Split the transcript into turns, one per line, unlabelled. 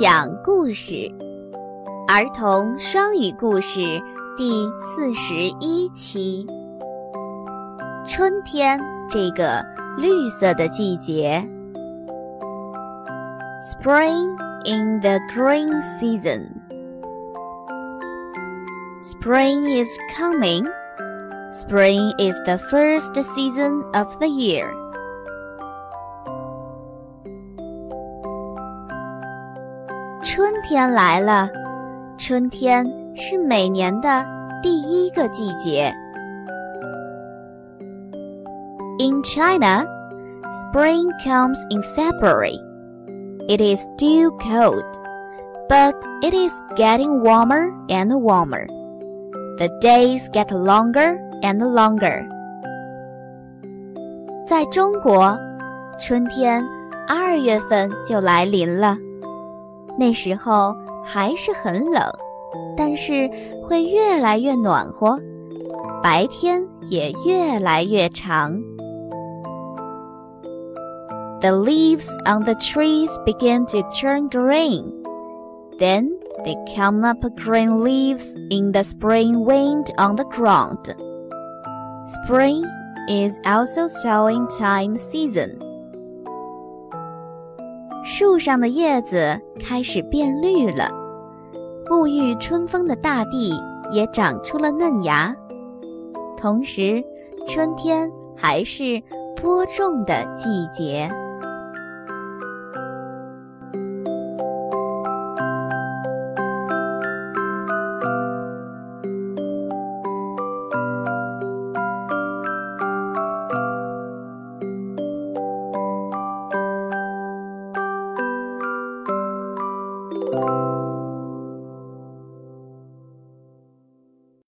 讲故事，儿童双语故事第四十一期。春天这个绿色的季节，Spring in the green season. Spring is coming. Spring is the first season of the year. 春天来了，春天是每年的第一个季节。In China, spring comes in February. It is still cold, but it is getting warmer and warmer. The days get longer and longer. 在中国，春天二月份就来临了。 那时候还是很冷，但是会越来越暖和，白天也越来越长。The leaves on the trees begin to turn green. Then they come up green leaves in the spring wind on the ground. Spring is also sowing time season. 树上的叶子开始变绿了，沐浴春风的大地也长出了嫩芽。同时，春天还是播种的季节。Música